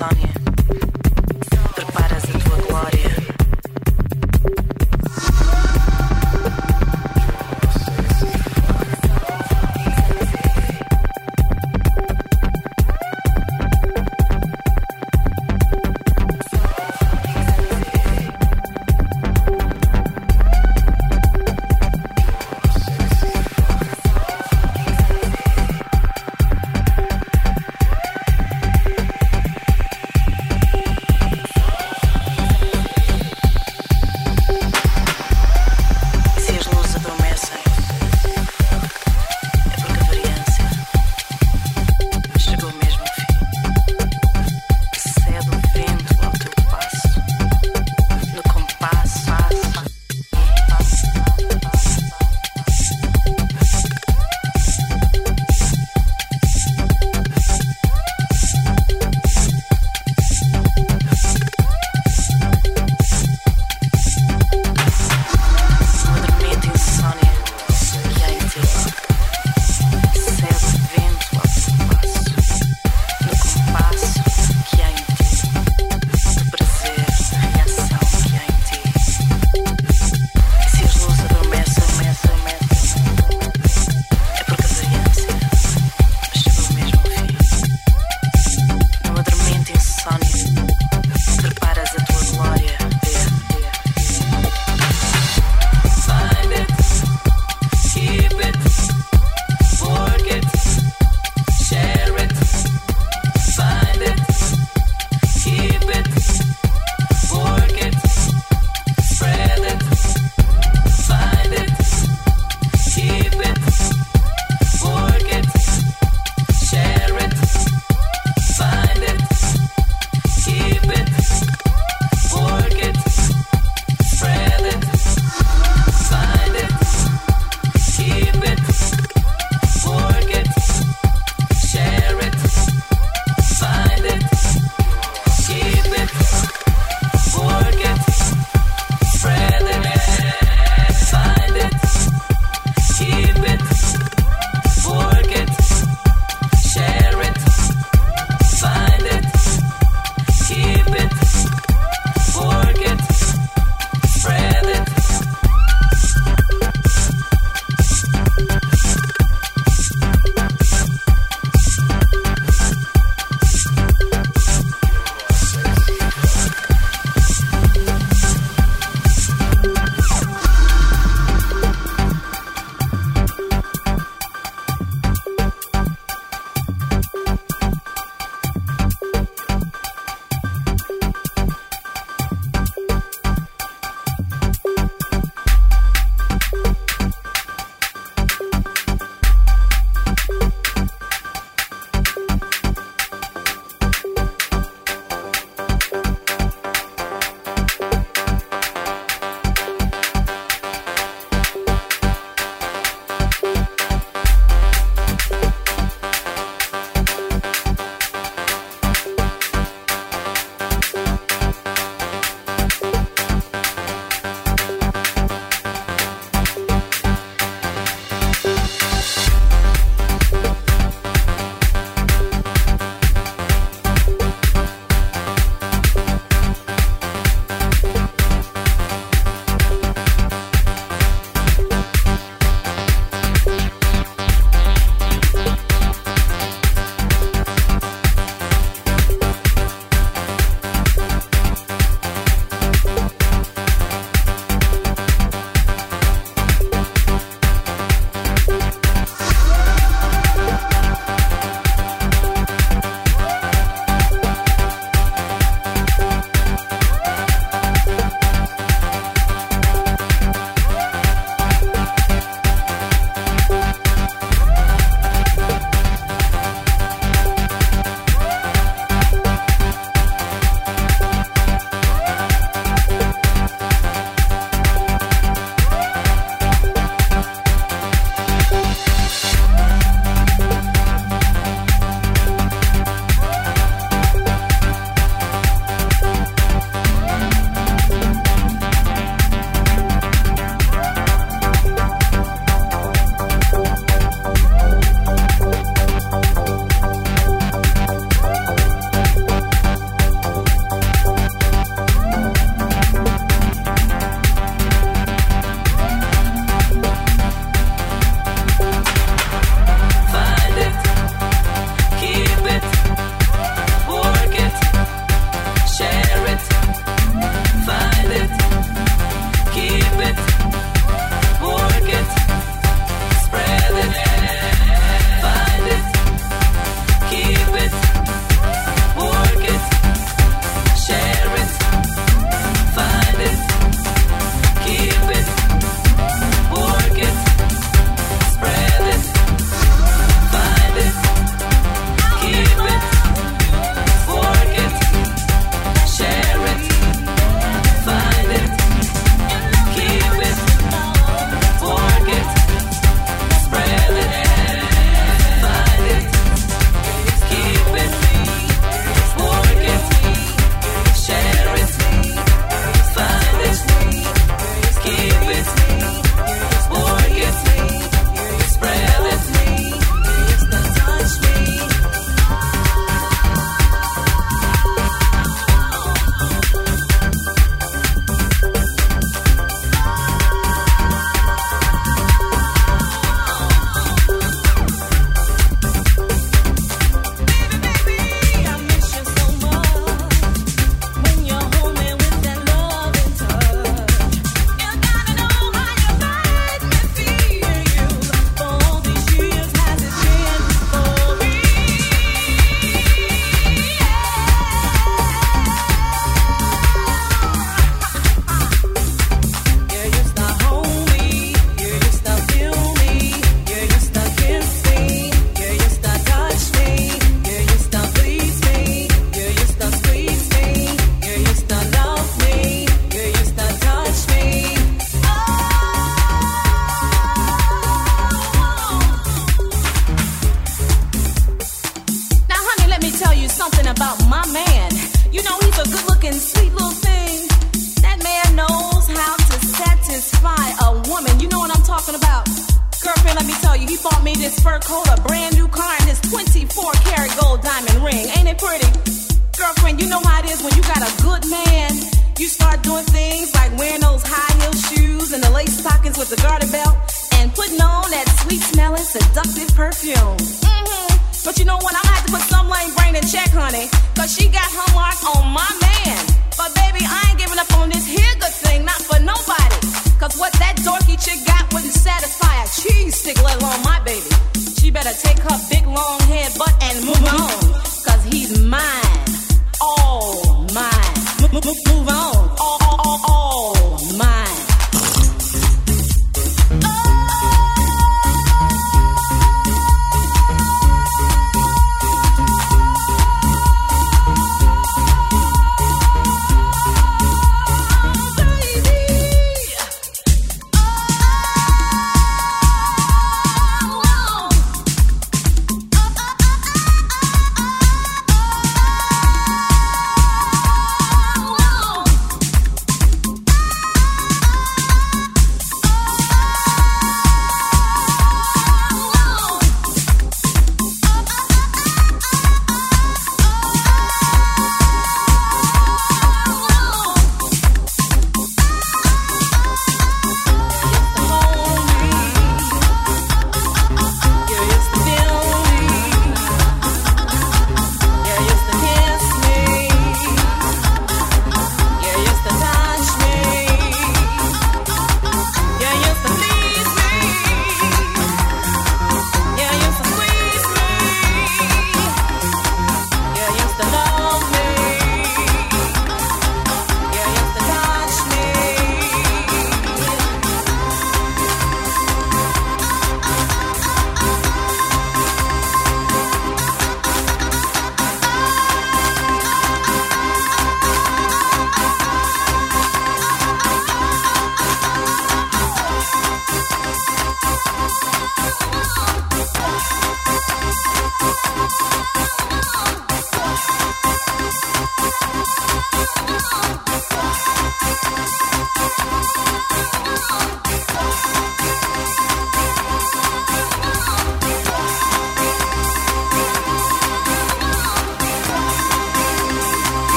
Sonia.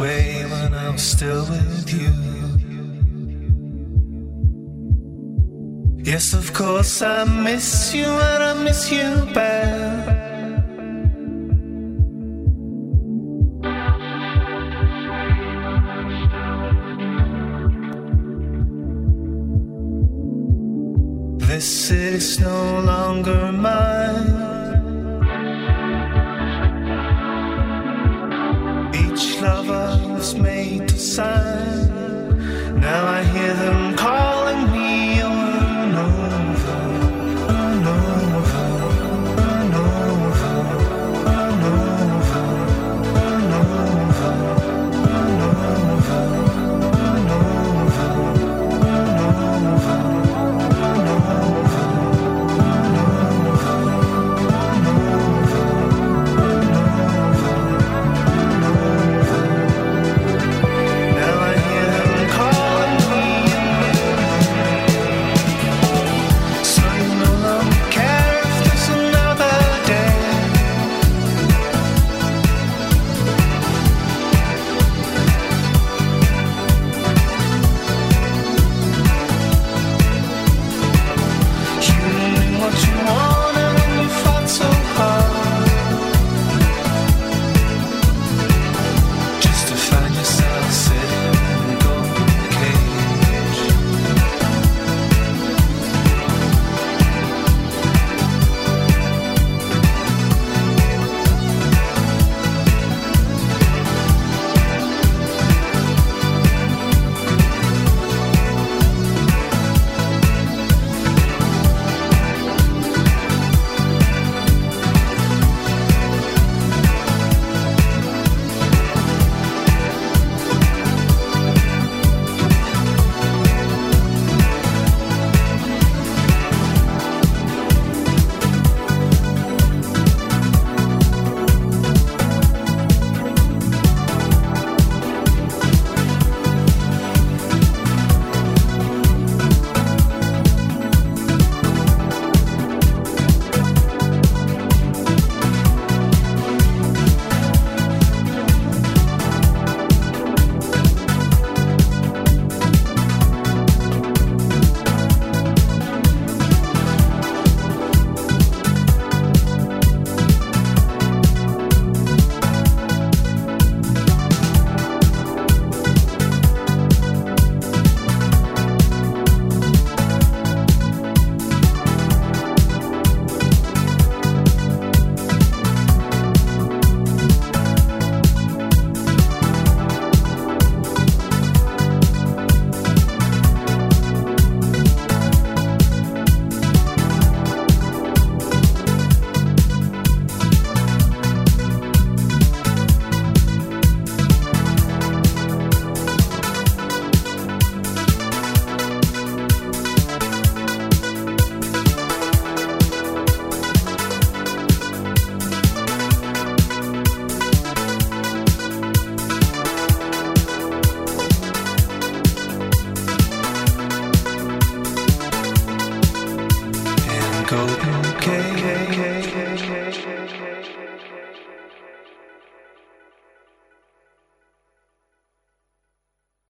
way when I'm still with you. Yes, of course, I miss you and I miss you bad. This is no longer mine.